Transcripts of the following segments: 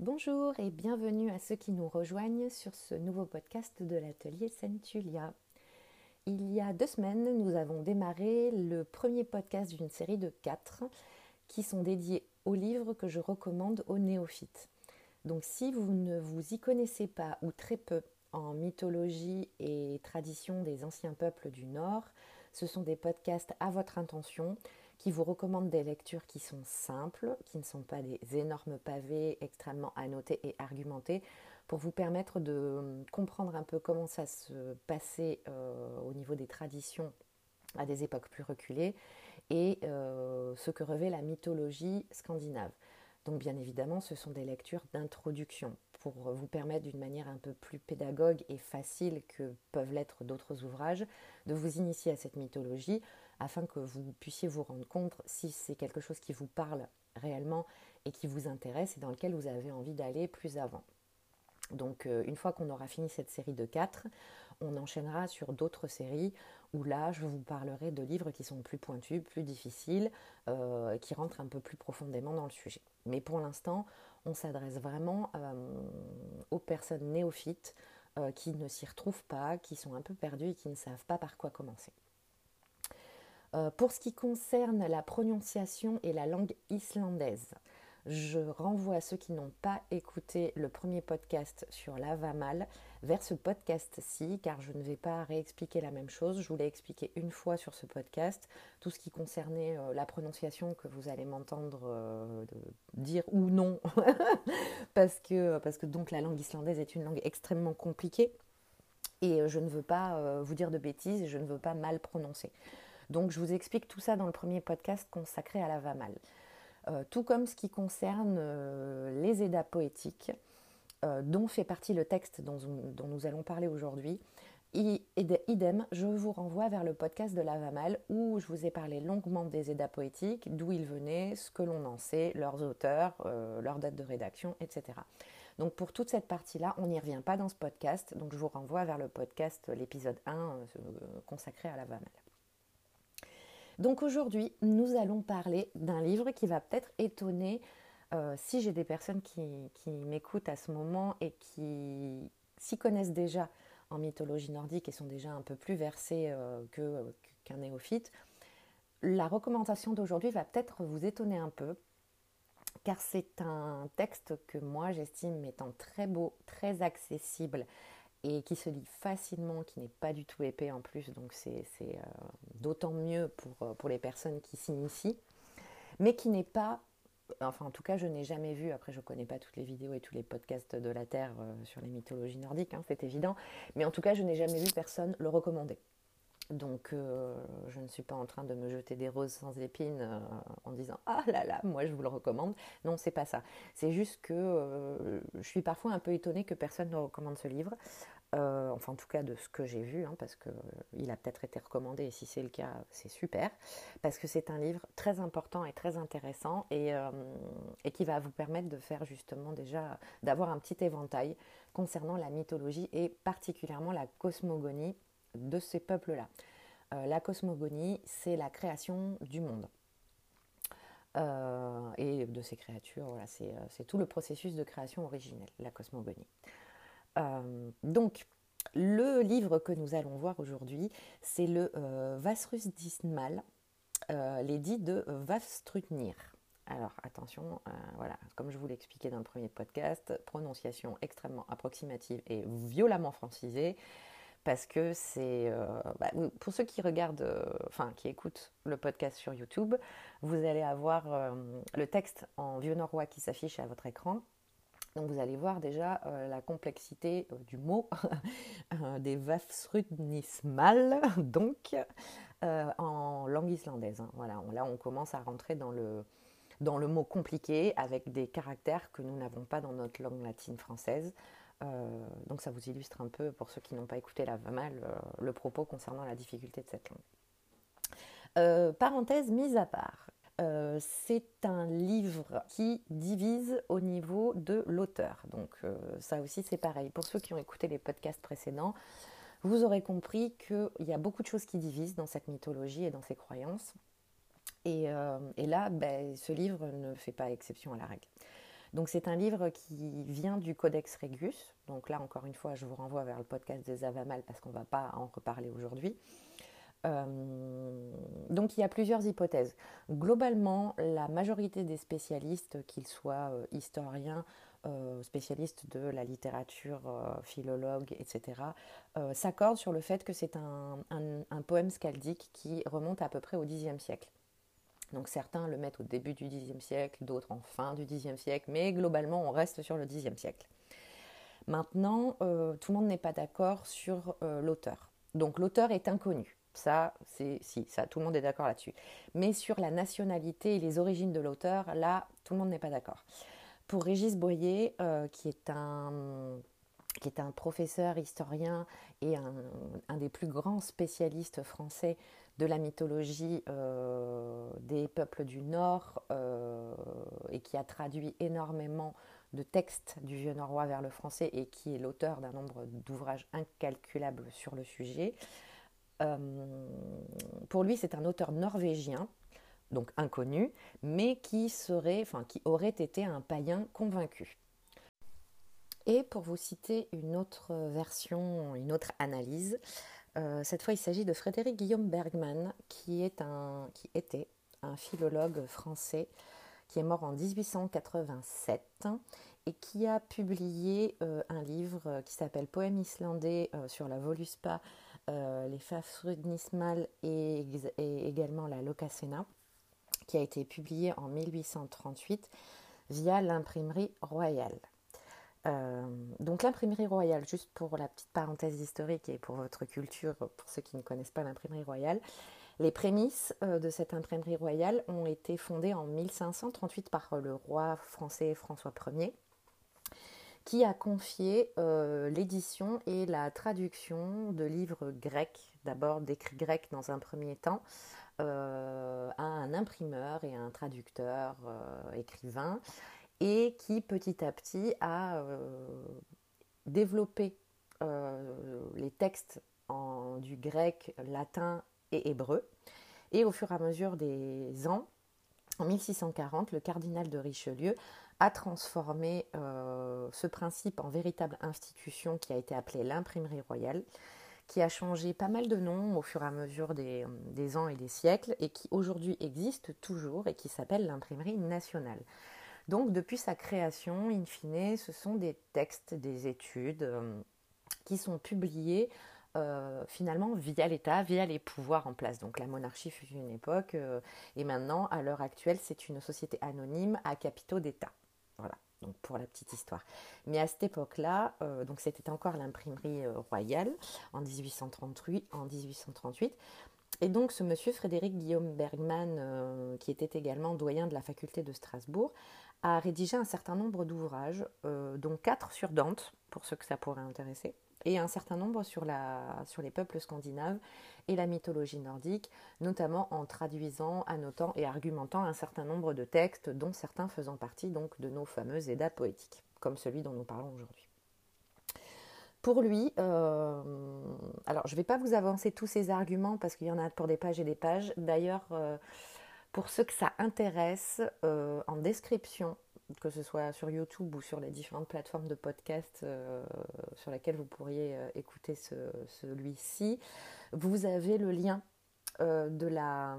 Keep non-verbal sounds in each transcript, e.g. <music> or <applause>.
Bonjour et bienvenue à ceux qui nous rejoignent sur ce nouveau podcast de l'atelier Centulia. Il y a deux semaines, nous avons démarré le premier podcast d'une série de quatre qui sont dédiés aux livres que je recommande aux néophytes. Donc si vous ne vous y connaissez pas ou très peu en mythologie et tradition des anciens peuples du Nord, ce sont des podcasts à votre intention qui vous recommande des lectures qui sont simples, qui ne sont pas des énormes pavés extrêmement annotés et argumentés, pour vous permettre de comprendre un peu comment ça se passait euh, au niveau des traditions à des époques plus reculées et euh, ce que revêt la mythologie scandinave. Donc bien évidemment, ce sont des lectures d'introduction pour vous permettre d'une manière un peu plus pédagogue et facile que peuvent l'être d'autres ouvrages de vous initier à cette mythologie afin que vous puissiez vous rendre compte si c'est quelque chose qui vous parle réellement et qui vous intéresse et dans lequel vous avez envie d'aller plus avant. Donc euh, une fois qu'on aura fini cette série de quatre, on enchaînera sur d'autres séries où là je vous parlerai de livres qui sont plus pointus, plus difficiles, euh, qui rentrent un peu plus profondément dans le sujet. Mais pour l'instant, on s'adresse vraiment euh, aux personnes néophytes qui ne s'y retrouvent pas, qui sont un peu perdues et qui ne savent pas par quoi commencer. Euh, pour ce qui concerne la prononciation et la langue islandaise, je renvoie à ceux qui n'ont pas écouté le premier podcast sur l'avamal vers ce podcast-ci, car je ne vais pas réexpliquer la même chose. Je vous l'ai expliqué une fois sur ce podcast, tout ce qui concernait euh, la prononciation que vous allez m'entendre euh, dire ou non, <laughs> parce, que, parce que donc la langue islandaise est une langue extrêmement compliquée. Et je ne veux pas vous dire de bêtises et je ne veux pas mal prononcer. Donc je vous explique tout ça dans le premier podcast consacré à la VAMAL. Euh, tout comme ce qui concerne euh, les EDA poétiques, euh, dont fait partie le texte dont, nous allons parler aujourd'hui. Idem, je vous renvoie vers le podcast de la VAMAL où je vous ai parlé longuement des EDA poétiques, d'où ils venaient, ce que l'on en sait, leurs auteurs, leur date de rédaction, etc. Donc pour toute cette partie-là, on n'y revient pas dans ce podcast, donc je vous renvoie vers le podcast, l'épisode 1 consacré à la VAMAL. Donc aujourd'hui, nous allons parler d'un livre qui va peut-être étonner euh, si j'ai des personnes qui, m'écoutent à ce moment et qui s'y connaissent déjà en mythologie nordique et sont déjà un peu plus versées euh, qu'un néophyte. La recommandation d'aujourd'hui va peut-être vous étonner un peu, car c'est un texte que moi j'estime étant très beau, très accessible et qui se lit facilement, qui n'est pas du tout épais en plus, donc c'est euh, d'autant mieux pour, euh, pour les personnes qui s'initient, mais qui n'est pas, enfin en tout cas je n'ai jamais vu, après je ne connais pas toutes les vidéos et tous les podcasts de la Terre euh, sur les mythologies nordiques, hein, c'est évident, mais en tout cas je n'ai jamais vu personne le recommander. Donc euh, je ne suis pas en train de me jeter des roses sans épines euh, en disant ah là là moi je vous le recommande. Non c'est pas ça. C'est juste que je suis parfois un peu étonnée que personne ne recommande ce livre. Enfin en tout cas de ce que j'ai vu hein, parce qu'il a peut-être été recommandé et si c'est le cas c'est super parce que c'est un livre très important et très intéressant et, et qui va vous permettre de faire justement déjà d'avoir un petit éventail concernant la mythologie et particulièrement la cosmogonie de ces peuples-là. Euh, la cosmogonie, c'est la création du monde. Euh, et de ces créatures, c'est euh, tout le processus de création originelle, la cosmogonie. Donc, le livre que nous allons voir aujourd'hui, c'est le Vasrus Dismal, l'édit de Vastrutnir. Alors attention, voilà, comme je vous l'expliquais dans le premier podcast, prononciation extrêmement approximative et violemment francisée parce que c'est euh, bah, pour ceux qui regardent, euh, enfin qui écoutent le podcast sur YouTube, vous allez avoir euh, le texte en vieux norrois qui s'affiche à votre écran. Donc vous allez voir déjà la complexité du mot <laughs> des Vafsrudnismal, <laughs> donc en langue islandaise. Hein. Voilà, là on commence à rentrer dans le, dans le mot compliqué avec des caractères que nous n'avons pas dans notre langue latine française. Euh, donc ça vous illustre un peu, pour ceux qui n'ont pas écouté la mal, euh, le propos concernant la difficulté de cette langue. Euh, parenthèse mise à part, c'est un livre qui divise au niveau de l'auteur. Donc ça aussi c'est pareil. Pour ceux qui ont écouté les podcasts précédents, vous aurez compris qu'il y a beaucoup de choses qui divisent dans cette mythologie et dans ces croyances. Et, là, ben, ce livre ne fait pas exception à la règle. Donc c'est un livre qui vient du Codex Regus. Donc là encore une fois, je vous renvoie vers le podcast des Avamal parce qu'on ne va pas en reparler aujourd'hui. Euh, donc il y a plusieurs hypothèses. Globalement, la majorité des spécialistes, qu'ils soient euh, historiens, euh, spécialistes de la littérature, philologues, etc., s'accordent sur le fait que c'est un, un, poème scaldique qui remonte à peu près au Xe siècle. Donc certains le mettent au début du Xe siècle, d'autres en fin du Xe siècle, mais globalement on reste sur le Xe siècle. Maintenant, tout le monde n'est pas d'accord sur l'auteur. Donc l'auteur est inconnu. Ça, c'est si, ça, tout le monde est d'accord là-dessus. Mais sur la nationalité et les origines de l'auteur, là, tout le monde n'est pas d'accord. Pour Régis Boyer, euh, qui est un professeur, historien et un, des plus grands spécialistes français de la mythologie euh, des peuples du Nord euh, et qui a traduit énormément de textes du vieux norrois vers le français et qui est l'auteur d'un nombre d'ouvrages incalculables sur le sujet. Euh, pour lui, c'est un auteur norvégien, donc inconnu, mais qui serait, enfin, qui aurait été un païen convaincu. Et pour vous citer une autre version, une autre analyse, euh, cette fois il s'agit de Frédéric Guillaume Bergman, qui, est un, qui était un philologue français qui est mort en 1887 et qui a publié euh, un livre qui s'appelle Poème islandais sur la Voluspa euh, les Fafrudnismal et, et également la Locasena, qui a été publié en 1838 via l'imprimerie royale. Euh, donc l'imprimerie royale, juste pour la petite parenthèse historique et pour votre culture, pour ceux qui ne connaissent pas l'imprimerie royale, les prémices euh, de cette imprimerie royale ont été fondées en 1538 par le roi français François Ier qui a confié euh, l'édition et la traduction de livres grecs, d'abord d'écrits grecs dans un premier temps, euh, à un imprimeur et un traducteur euh, écrivain, et qui petit à petit a développé les textes en, du grec, latin et hébreu. Et au fur et à mesure des ans, en 1640, le cardinal de Richelieu a transformé euh, ce principe en véritable institution qui a été appelée l'imprimerie royale, qui a changé pas mal de noms au fur et à mesure des, ans et des siècles et qui aujourd'hui existe toujours et qui s'appelle l'imprimerie nationale. Donc depuis sa création, in fine, ce sont des textes, des études euh, qui sont publiés euh, finalement via l'État, via les pouvoirs en place. Donc la monarchie fut une époque et maintenant, à l'heure actuelle, c'est une société anonyme à capitaux d'État. Voilà, donc pour la petite histoire. Mais à cette époque-là, euh, donc c'était encore l'imprimerie euh, royale en 1838, en 1838. Et donc ce monsieur Frédéric Guillaume Bergman, euh, qui était également doyen de la faculté de Strasbourg, a rédigé un certain nombre d'ouvrages, dont quatre sur Dante, pour ceux que ça pourrait intéresser, et un certain nombre sur, la, sur les peuples scandinaves et la mythologie nordique, notamment en traduisant, annotant et argumentant un certain nombre de textes, dont certains faisant partie donc de nos fameux Eddas poétiques, comme celui dont nous parlons aujourd'hui. Pour lui, euh, alors je ne vais pas vous avancer tous ces arguments parce qu'il y en a pour des pages et des pages. D'ailleurs, euh, pour ceux que ça intéresse, euh, en description que ce soit sur YouTube ou sur les différentes plateformes de podcast euh, sur lesquelles vous pourriez euh, écouter celui-ci, vous avez le lien euh, de la,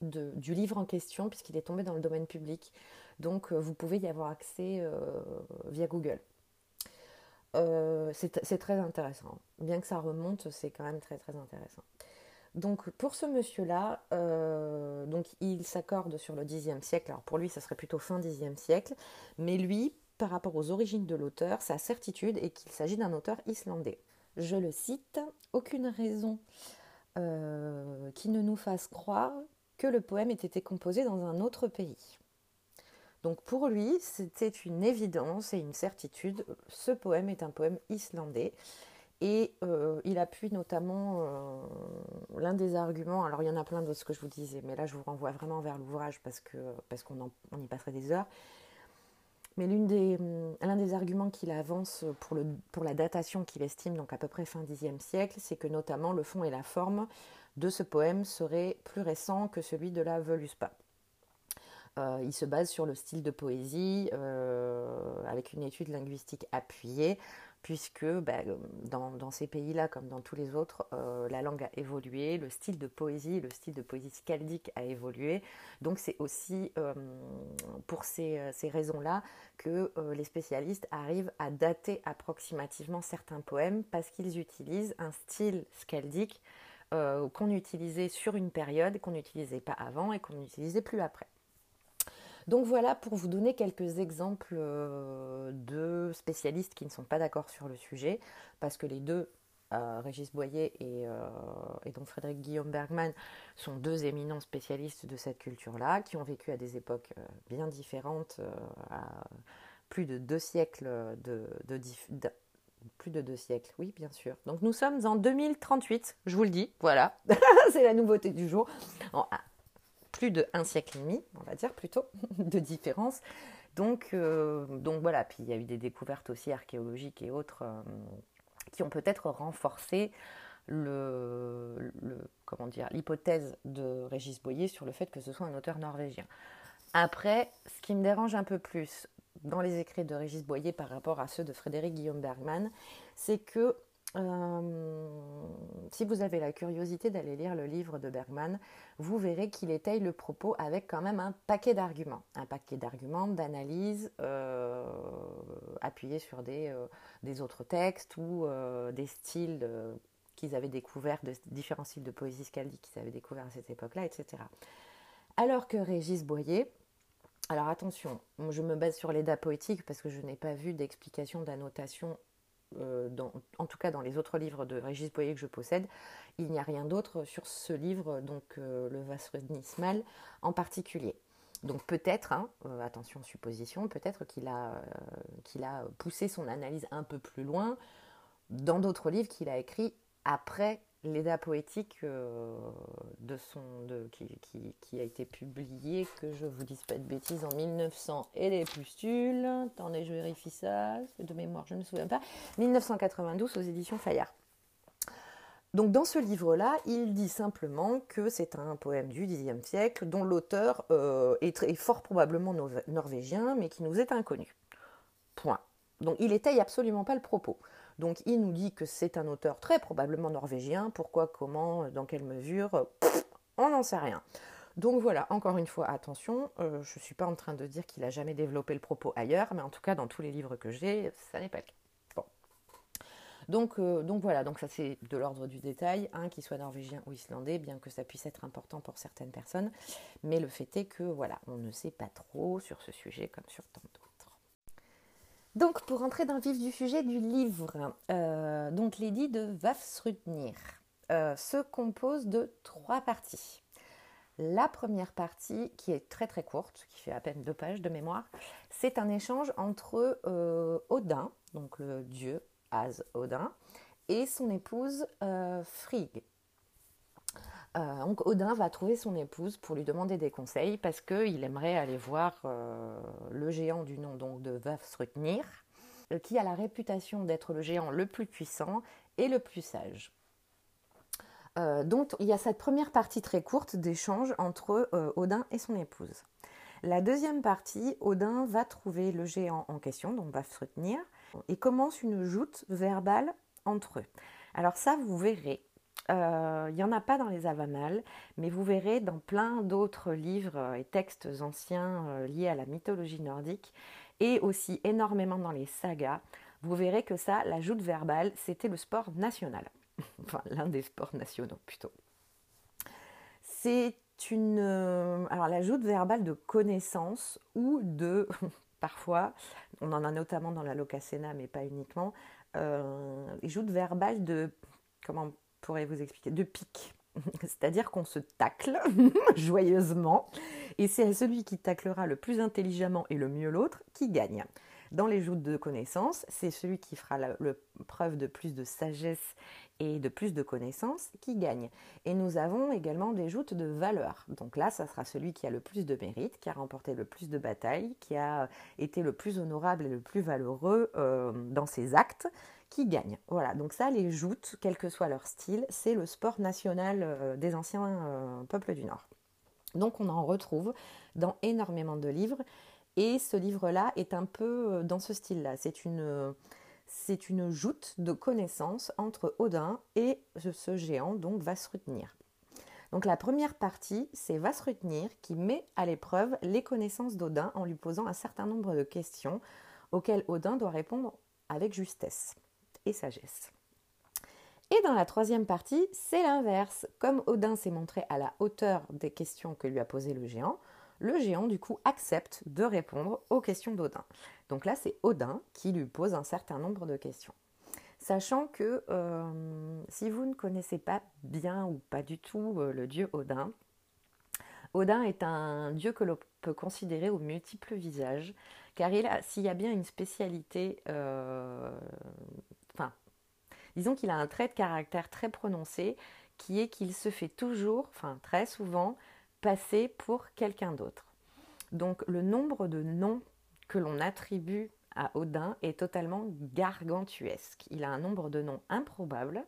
du livre en question puisqu'il est tombé dans le domaine public. Donc vous pouvez y avoir accès via Google. c'est très intéressant. Bien que ça remonte, c'est quand même très très intéressant. Donc pour ce monsieur-là, euh, il s'accorde sur le Xe siècle. Alors pour lui, ça serait plutôt fin Xe siècle, mais lui, par rapport aux origines de l'auteur, sa certitude est qu'il s'agit d'un auteur islandais. Je le cite aucune raison euh, qui ne nous fasse croire que le poème ait été composé dans un autre pays. Donc pour lui, c'était une évidence et une certitude. Ce poème est un poème islandais. Et euh, il appuie notamment euh, l'un des arguments, alors il y en a plein ce que je vous disais, mais là je vous renvoie vraiment vers l'ouvrage parce qu'on parce y passerait des heures. Mais l'un des, arguments qu'il avance pour, le, pour la datation qu'il estime, donc à peu près fin Xe siècle, c'est que notamment le fond et la forme de ce poème seraient plus récents que celui de la Voluspa. il se base sur le style de poésie avec une étude linguistique appuyée puisque bah, dans, ces pays-là, comme dans tous les autres, euh, la langue a évolué, le style de poésie, le style de poésie scaldique a évolué. Donc c'est aussi euh, pour ces, raisons-là que euh, les spécialistes arrivent à dater approximativement certains poèmes parce qu'ils utilisent un style scaldique qu'on utilisait sur une période, qu'on n'utilisait pas avant et qu'on n'utilisait plus après. Donc voilà pour vous donner quelques exemples euh, de spécialistes qui ne sont pas d'accord sur le sujet, parce que les deux, euh, Régis Boyer euh, et, donc Frédéric Guillaume Bergman, sont deux éminents spécialistes de cette culture-là, qui ont vécu à des époques bien différentes, à plus de deux siècles de, plus de deux siècles, oui, bien sûr. Donc nous sommes en 2038, je vous le dis, voilà, <laughs> c'est la nouveauté du jour plus de un siècle et demi, on va dire plutôt, <laughs> de différence. Donc, euh, donc voilà, puis il y a eu des découvertes aussi archéologiques et autres euh, qui ont peut-être renforcé le, comment dire l'hypothèse de Régis Boyer sur le fait que ce soit un auteur norvégien. Après, ce qui me dérange un peu plus dans les écrits de Régis Boyer par rapport à ceux de Frédéric Guillaume Bergman, c'est que euh, si vous avez la curiosité d'aller lire le livre de Bergman, vous verrez qu'il étaye le propos avec quand même un paquet d'arguments, un paquet d'arguments, d'analyses euh, appuyés sur des, euh, des, autres textes ou des styles qu'ils avaient découverts, de différents styles de poésie scaldique qu'ils avaient découverts à cette époque-là, etc. Alors que Régis Boyer, alors attention, je me base sur l'état poétique parce que je n'ai pas vu d'explication, d'annotation euh, en tout cas dans les autres livres de Régis Boyer que je possède, il n'y a rien d'autre sur ce livre, donc euh, le Vasrunismal en particulier. Donc peut-être, hein, euh, attention supposition, peut-être qu'il a, qu'il a poussé son analyse un peu plus loin dans d'autres livres qu'il a écrits après l'état poétique euh, de son, qui, a été publié, que je vous dise pas de bêtises, en 1900 et les pustules. Attendez, je vérifie ça, de mémoire, je ne me souviens pas. 1992 aux éditions Fayard. Donc dans ce livre-là, il dit simplement que c'est un poème du Xe siècle dont l'auteur euh, est, est, fort probablement norvégien, mais qui nous est inconnu. Point. Donc il étaye absolument pas le propos. Donc il nous dit que c'est un auteur très probablement norvégien. Pourquoi, comment, dans quelle mesure? On n'en sait rien. Donc voilà, encore une fois, attention, euh, je ne suis pas en train de dire qu'il a jamais développé le propos ailleurs, mais en tout cas, dans tous les livres que j'ai, ça n'est pas le cas. Euh, donc voilà, donc ça c'est de l'ordre du détail, hein, qu'il soit norvégien ou islandais, bien que ça puisse être important pour certaines personnes. Mais le fait est que voilà, on ne sait pas trop sur ce sujet comme sur tant d'autres. Donc, pour entrer dans le vif du sujet du livre, euh, donc l'édit de Vafsrudnir euh, se compose de trois parties. La première partie, qui est très très courte, qui fait à peine deux pages de mémoire, c'est un échange entre euh, Odin, donc le dieu As Odin, et son épouse Frigg. Donc Odin va trouver son épouse pour lui demander des conseils parce qu'il aimerait aller voir le géant du nom de Vafsrudnir, euh, qui a la réputation d'être le géant le plus puissant et le plus sage. Euh, donc il y a cette première partie très courte d'échange entre euh, Odin et son épouse. La deuxième partie, Odin va trouver le géant en question, donc va se retenir, et commence une joute verbale entre eux. Alors ça, vous verrez, il n'y en a pas dans les Avanales, mais vous verrez dans plein d'autres livres et textes anciens liés à la mythologie nordique et aussi énormément dans les sagas, vous verrez que ça, la joute verbale, c'était le sport national. <laughs> enfin, l'un des sports nationaux plutôt. C'est une. Euh, alors, la joute verbale de connaissance ou de. <laughs> parfois, on en a notamment dans la Locacena, mais pas uniquement. Euh, joute verbale de. Comment pourrais-vous expliquer De pique. <laughs> C'est-à-dire qu'on se tacle <laughs> joyeusement, et c'est celui qui taclera le plus intelligemment et le mieux l'autre qui gagne. Dans les joutes de connaissances, c'est celui qui fera la, preuve de plus de sagesse et de plus de connaissances qui gagne. Et nous avons également des joutes de valeur. Donc là, ça sera celui qui a le plus de mérite, qui a remporté le plus de batailles, qui a été le plus honorable et le plus valeureux euh, dans ses actes, qui gagne. Voilà, donc ça, les joutes, quel que soit leur style, c'est le sport national euh, des anciens euh, peuples du Nord. Donc on en retrouve dans énormément de livres. Et ce livre-là est un peu dans ce style-là. C'est une, c'est une joute de connaissances entre Odin et ce géant, donc Vasrutnir. Donc la première partie, c'est Vasrutnir qui met à l'épreuve les connaissances d'Odin en lui posant un certain nombre de questions auxquelles Odin doit répondre avec justesse sagesse. Et dans la troisième partie, c'est l'inverse. Comme Odin s'est montré à la hauteur des questions que lui a posées le géant, le géant du coup accepte de répondre aux questions d'Odin. Donc là, c'est Odin qui lui pose un certain nombre de questions. Sachant que euh, si vous ne connaissez pas bien ou pas du tout euh, le dieu Odin, Odin est un dieu que l'on peut considérer aux multiples visages, car s'il y a bien une spécialité, euh, disons qu'il a un trait de caractère très prononcé, qui est qu'il se fait toujours, enfin très souvent, passer pour quelqu'un d'autre. Donc le nombre de noms que l'on attribue à Odin est totalement gargantuesque. Il a un nombre de noms improbables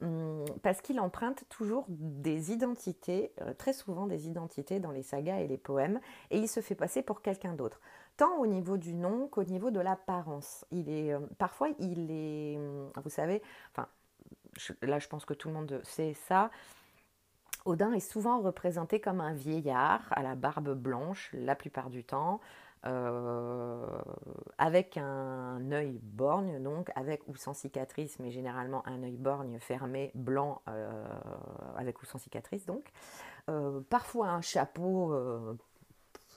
hum, parce qu'il emprunte toujours des identités, euh, très souvent des identités dans les sagas et les poèmes, et il se fait passer pour quelqu'un d'autre, tant au niveau du nom qu'au niveau de l'apparence. Il est euh, parfois il est, hum, vous savez, enfin là je pense que tout le monde sait ça. Odin est souvent représenté comme un vieillard à la barbe blanche la plupart du temps, euh, avec un œil borgne, donc avec ou sans cicatrice, mais généralement un œil borgne fermé, blanc, euh, avec ou sans cicatrice, donc. Euh, parfois un chapeau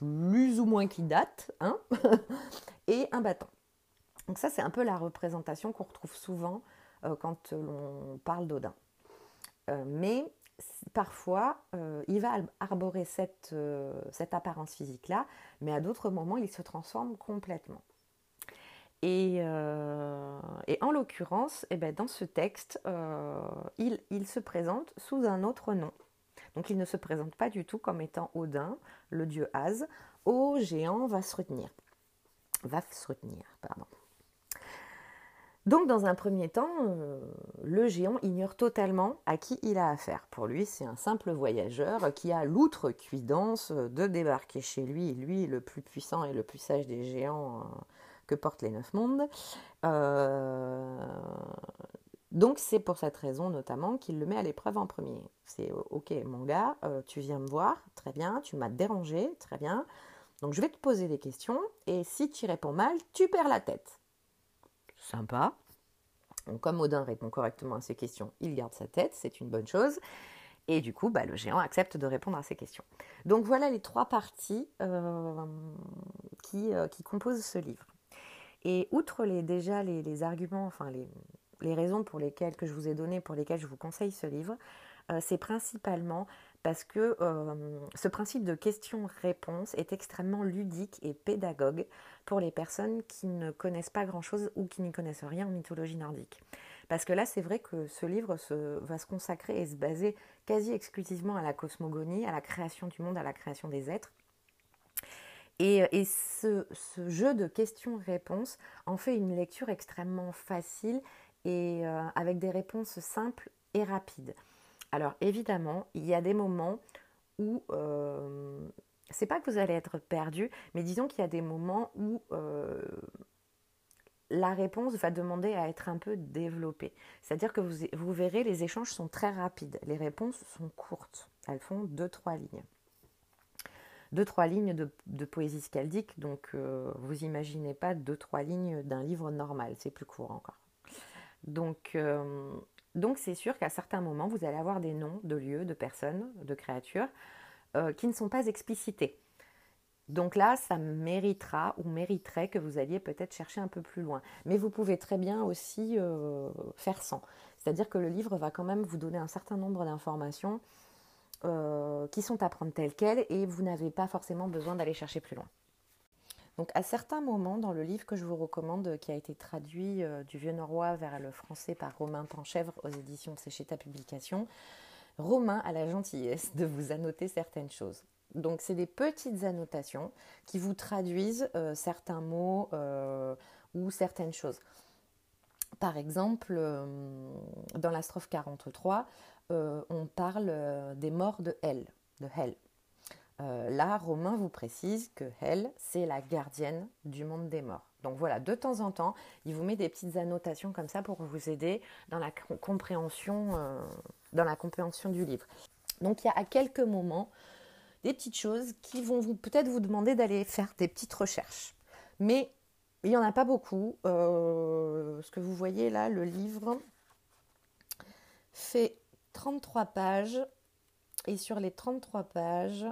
plus ou moins qui date, hein <laughs> et un bâton. Donc ça, c'est un peu la représentation qu'on retrouve souvent quand l'on parle d'Odin. mais parfois, euh, il va arborer euh, cette, apparence physique-là, mais à d'autres moments, il se transforme complètement. Et, euh, en l'occurrence, eh ben, dans ce texte, il, se présente sous un autre nom. Donc il ne se présente pas du tout comme étant Odin, le dieu Az, au géant Vasrutnir. Vasrutnir, pardon. Donc dans un premier temps, euh, le géant ignore totalement à qui il a affaire. Pour lui, c'est un simple voyageur qui a l'outrecuidance de débarquer chez lui, lui le plus puissant et le plus sage des géants euh, que portent les neuf mondes. Euh, donc c'est pour cette raison notamment qu'il le met à l'épreuve en premier. C'est ok mon gars, tu viens me voir, très bien, tu m'as dérangé, très bien. Donc je vais te poser des questions et si tu réponds mal, tu perds la tête sympa. comme Odin répond correctement à ces questions, il garde sa tête, c'est une bonne chose. Et du coup, bah, le géant accepte de répondre à ces questions. Donc voilà les trois parties euh, qui, euh, qui, composent ce livre. Et outre les, déjà les, arguments, enfin les, les, raisons pour lesquelles que je vous ai données, pour lesquelles je vous conseille ce livre, euh, c'est principalement parce que euh, ce principe de question-réponse est extrêmement ludique et pédagogue pour les personnes qui ne connaissent pas grand-chose ou qui n'y connaissent rien en mythologie nordique. Parce que là, c'est vrai que ce livre va se consacrer et se baser quasi exclusivement à la cosmogonie, à la création du monde, à la création des êtres. Et, ce, jeu de questions-réponses en fait une lecture extrêmement facile et euh, avec des réponses simples et rapides. Alors évidemment, il y a des moments où euh, c'est pas que vous allez être perdu, mais disons qu'il y a des moments où euh, la réponse va demander à être un peu développée. C'est-à-dire que vous, verrez, les échanges sont très rapides, les réponses sont courtes, elles font deux, trois lignes. Deux, trois lignes de, poésie scaldique, donc vous imaginez pas deux, trois lignes d'un livre normal, c'est plus court encore. Donc, euh, donc c'est sûr qu'à certains moments, vous allez avoir des noms de lieux, de personnes, de créatures euh, qui ne sont pas explicités. Donc là, ça méritera ou mériterait que vous alliez peut-être chercher un peu plus loin. Mais vous pouvez très bien aussi euh, faire sans. C'est-à-dire que le livre va quand même vous donner un certain nombre d'informations qui sont à prendre telles quelles et vous n'avez pas forcément besoin d'aller chercher plus loin. Donc à certains moments dans le livre que je vous recommande, qui a été traduit euh, du vieux norrois vers le français par Romain Panchèvre aux éditions Sécheta Publication, Romain a la gentillesse de vous annoter certaines choses. Donc c'est des petites annotations qui vous traduisent euh, certains mots euh, ou certaines choses. Par exemple, dans la strophe 43, on parle des morts de Hell, de Hell. Euh, là, Romain vous précise que elle, c'est la gardienne du monde des morts. Donc voilà, de temps en temps, il vous met des petites annotations comme ça pour vous aider dans la compréhension, euh, compréhension du livre. Donc il y a à quelques moments des petites choses qui vont peut-être vous demander d'aller faire des petites recherches. Mais il n'y en a pas beaucoup. Euh, ce que vous voyez là, le livre fait 33 pages. Et sur les 33 pages,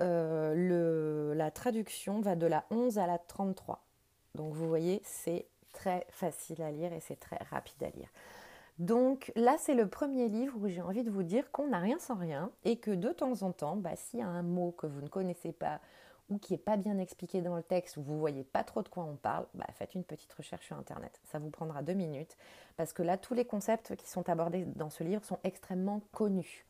euh, la traduction va de la 11 à la 33. Donc vous voyez, c'est très facile à lire et c'est très rapide à lire. Donc là, c'est le premier livre où j'ai envie de vous dire qu'on n'a rien sans rien et que de temps en temps, bah, s'il y a un mot que vous ne connaissez pas ou qui n'est pas bien expliqué dans le texte ou vous voyez pas trop de quoi on parle, bah, faites une petite recherche sur Internet. Ça vous prendra deux minutes parce que là, tous les concepts qui sont abordés dans ce livre sont extrêmement connus.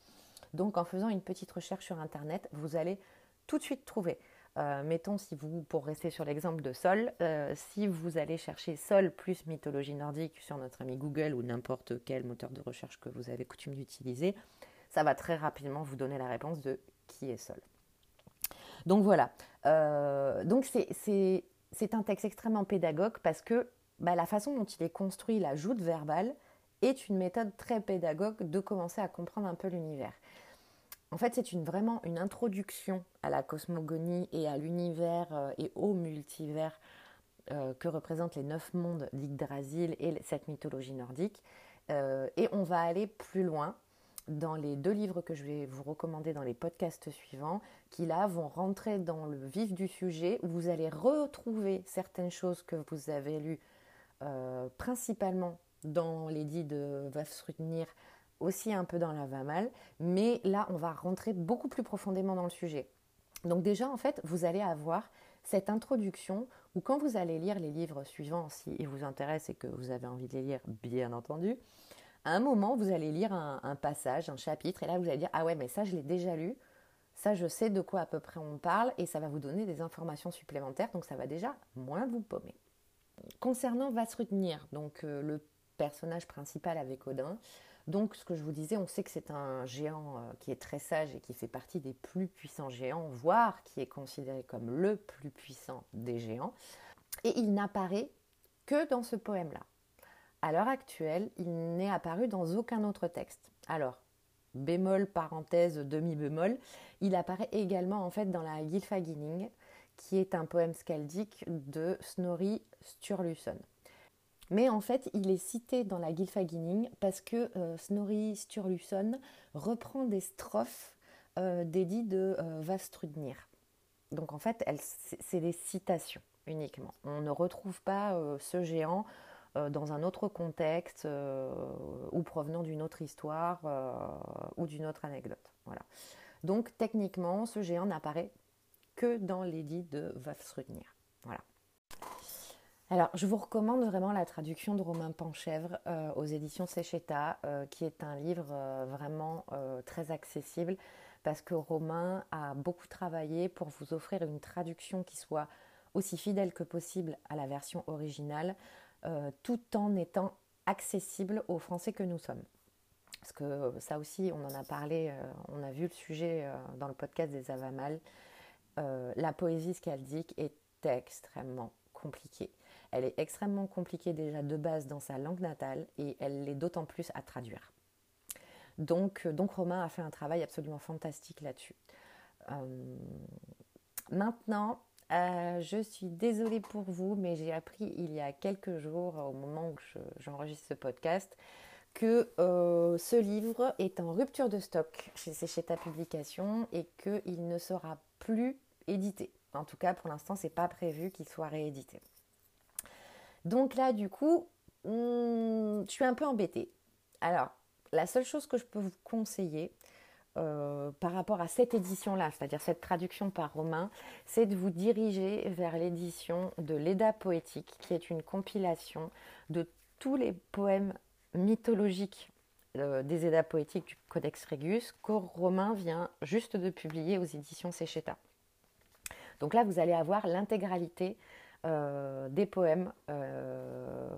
Donc en faisant une petite recherche sur Internet, vous allez tout de suite trouver. Euh, mettons, si vous, pour rester sur l'exemple de Sol, euh, si vous allez chercher Sol plus mythologie nordique sur notre ami Google ou n'importe quel moteur de recherche que vous avez coutume d'utiliser, ça va très rapidement vous donner la réponse de qui est Sol. Donc voilà. Euh, donc c'est un texte extrêmement pédagogue parce que bah, la façon dont il est construit, la joute verbale, est une méthode très pédagogue de commencer à comprendre un peu l'univers. En fait, c'est vraiment une introduction à la cosmogonie et à l'univers euh, et au multivers euh, que représentent les neuf mondes d'Yggdrasil et cette mythologie nordique. Euh, et on va aller plus loin dans les deux livres que je vais vous recommander dans les podcasts suivants, qui là vont rentrer dans le vif du sujet, où vous allez retrouver certaines choses que vous avez lues principalement dans l'édit de Vafsrudnir aussi un peu dans la va mal, mais là on va rentrer beaucoup plus profondément dans le sujet. Donc déjà en fait vous allez avoir cette introduction où quand vous allez lire les livres suivants, si ils vous intéressent et que vous avez envie de les lire bien entendu, à un moment vous allez lire un, passage, un chapitre, et là vous allez dire ah ouais mais ça je l'ai déjà lu, ça je sais de quoi à peu près on parle, et ça va vous donner des informations supplémentaires, donc ça va déjà moins vous paumer. Concernant Vasrudnir, donc euh, le personnage principal avec Odin, donc, ce que je vous disais, on sait que c'est un géant euh, qui est très sage et qui fait partie des plus puissants géants, voire qui est considéré comme le plus puissant des géants. Et il n'apparaît que dans ce poème-là. À l'heure actuelle, il n'est apparu dans aucun autre texte. Alors, bémol, parenthèse, demi-bémol, il apparaît également en fait dans la Gylfaginning, qui est un poème scaldique de Snorri Sturluson. Mais en fait, il est cité dans la Gylfaginning parce que euh, Snorri Sturluson reprend des strophes euh, d'édits de euh, Vastrudnir. Donc en fait, c'est des citations uniquement. On ne retrouve pas ce géant dans un autre contexte ou provenant d'une autre histoire ou d'une autre anecdote. Voilà. Donc techniquement, ce géant n'apparaît que dans l'édit de Vastrudnir. Voilà. Alors, je vous recommande vraiment la traduction de Romain Panchèvre euh, aux éditions Secheta, euh, qui est un livre euh, vraiment très accessible parce que Romain a beaucoup travaillé pour vous offrir une traduction qui soit aussi fidèle que possible à la version originale, tout en étant accessible aux Français que nous sommes. Parce que ça aussi, on en a parlé, on a vu le sujet dans le podcast des Avamal. la poésie scaldique est extrêmement compliquée. Elle est extrêmement compliquée déjà de base dans sa langue natale et elle l'est d'autant plus à traduire. Donc, euh, Romain a fait un travail absolument fantastique là-dessus. Euh, maintenant, euh, je suis désolée pour vous, mais j'ai appris il y a quelques jours, au moment où j'enregistre ce podcast, que ce livre est en rupture de stock chez Secheta Publication et qu'il ne sera plus édité. En tout cas, pour l'instant, c'est pas prévu qu'il soit réédité. Donc là, du coup, hmm, je suis un peu embêtée. Alors, la seule chose que je peux vous conseiller euh, par rapport à cette édition-là, c'est-à-dire cette traduction par Romain, c'est de vous diriger vers l'édition de l'Eda poétique, qui est une compilation de tous les poèmes mythologiques euh, des Eddas poétiques du Codex Regius que Romain vient juste de publier aux éditions Secheta. Donc là, vous allez avoir l'intégralité euh, des poèmes euh,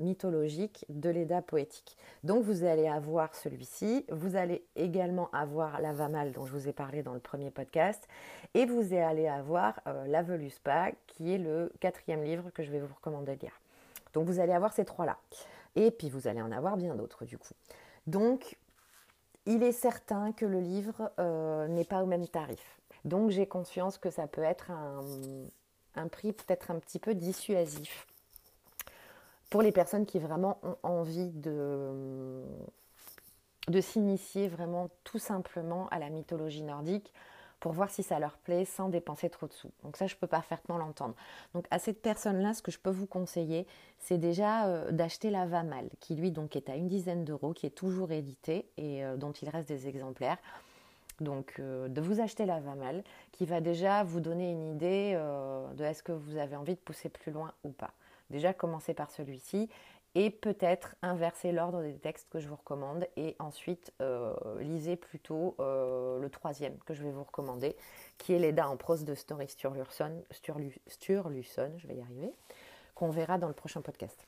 mythologiques de l'Eda poétique. Donc vous allez avoir celui-ci, vous allez également avoir la Vamal dont je vous ai parlé dans le premier podcast, et vous allez avoir euh, la Veluspa qui est le quatrième livre que je vais vous recommander de lire. Donc vous allez avoir ces trois-là. Et puis vous allez en avoir bien d'autres du coup. Donc il est certain que le livre n'est pas au même tarif. Donc j'ai conscience que ça peut être un, un prix peut-être un petit peu dissuasif pour les personnes qui vraiment ont envie de, s'initier vraiment tout simplement à la mythologie nordique pour voir si ça leur plaît sans dépenser trop de sous. Donc ça, je peux parfaitement l'entendre. Donc à cette personne-là, ce que je peux vous conseiller, c'est déjà euh, d'acheter la Vamal, qui lui donc est à une dizaine d'euros, qui est toujours édité et euh, dont il reste des exemplaires. Donc euh, de vous acheter la Vamal qui va déjà vous donner une idée euh, de est-ce que vous avez envie de pousser plus loin ou pas. Déjà commencer par celui-ci et peut-être inverser l'ordre des textes que je vous recommande et ensuite euh, lisez plutôt le troisième que je vais vous recommander qui est l'Eda en prose de Story Sturluson, Sturluson, je vais y arriver, qu'on verra dans le prochain podcast.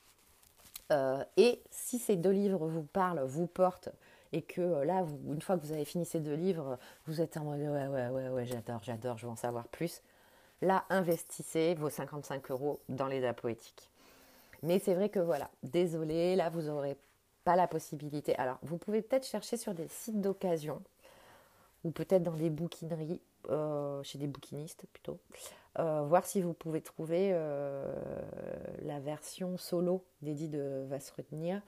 et si ces deux livres vous parlent, vous portent, et que euh, là, une fois que vous avez fini ces deux livres, vous êtes en mode ouais, ouais, ouais, ouais, j'adore, j'adore, je veux en savoir plus. Là, investissez vos 55 euros dans les poétiques. Mais c'est vrai que voilà, désolé, là, vous n'aurez pas la possibilité. Alors, vous pouvez peut-être chercher sur des sites d'occasion ou peut-être dans des bouquineries, euh, chez des bouquinistes plutôt, euh, voir si vous pouvez trouver la version solo d'Eddie de Vasrudnir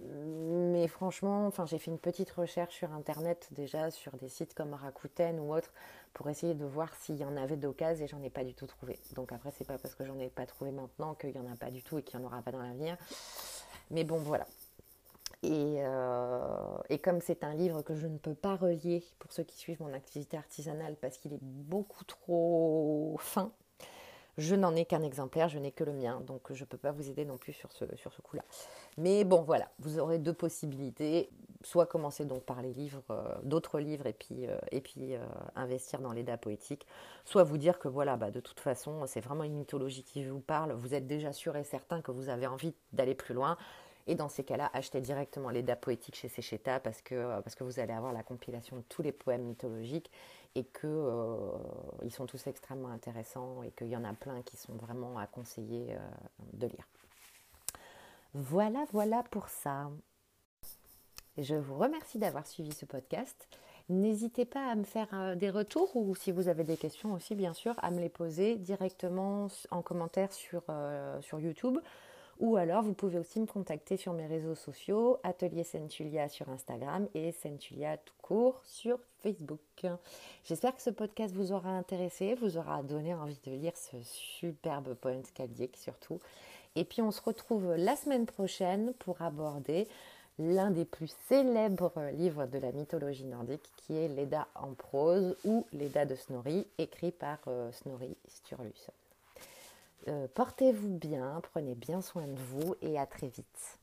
mais franchement, enfin, j'ai fait une petite recherche sur internet déjà sur des sites comme Rakuten ou autres pour essayer de voir s'il y en avait d'occasion et j'en ai pas du tout trouvé. Donc après, c'est pas parce que j'en ai pas trouvé maintenant qu'il y en a pas du tout et qu'il y en aura pas dans l'avenir. Mais bon, voilà. Et, euh, et comme c'est un livre que je ne peux pas relier pour ceux qui suivent mon activité artisanale parce qu'il est beaucoup trop fin, je n'en ai qu'un exemplaire, je n'ai que le mien, donc je ne peux pas vous aider non plus sur ce, coup-là. Mais bon, voilà, vous aurez deux possibilités. Soit commencer donc par les livres, euh, d'autres livres, et puis, euh, euh, investir dans l'EDA poétique. Soit vous dire que voilà, bah, de toute façon, c'est vraiment une mythologie qui vous parle. Vous êtes déjà sûr et certain que vous avez envie d'aller plus loin. Et dans ces cas-là, achetez directement l'EDA poétique chez Secheta parce que, parce que vous allez avoir la compilation de tous les poèmes mythologiques et qu'ils euh, sont tous extrêmement intéressants et qu'il y en a plein qui sont vraiment à conseiller euh, de lire. Voilà, voilà pour ça. Je vous remercie d'avoir suivi ce podcast. N'hésitez pas à me faire euh, des retours ou si vous avez des questions aussi, bien sûr, à me les poser directement en commentaire sur, sur YouTube ou alors, vous pouvez aussi me contacter sur mes réseaux sociaux, Atelier Centulia sur Instagram et Centulia tout court sur Facebook. J'espère que ce podcast vous aura intéressé, vous aura donné envie de lire ce superbe poème scaldique surtout. Et puis, on se retrouve la semaine prochaine pour aborder l'un des plus célèbres livres de la mythologie nordique qui est l'Eda en prose ou l'Eda de Snorri, écrit par euh, Snorri Sturluson. Euh, portez-vous bien, prenez bien soin de vous et à très vite.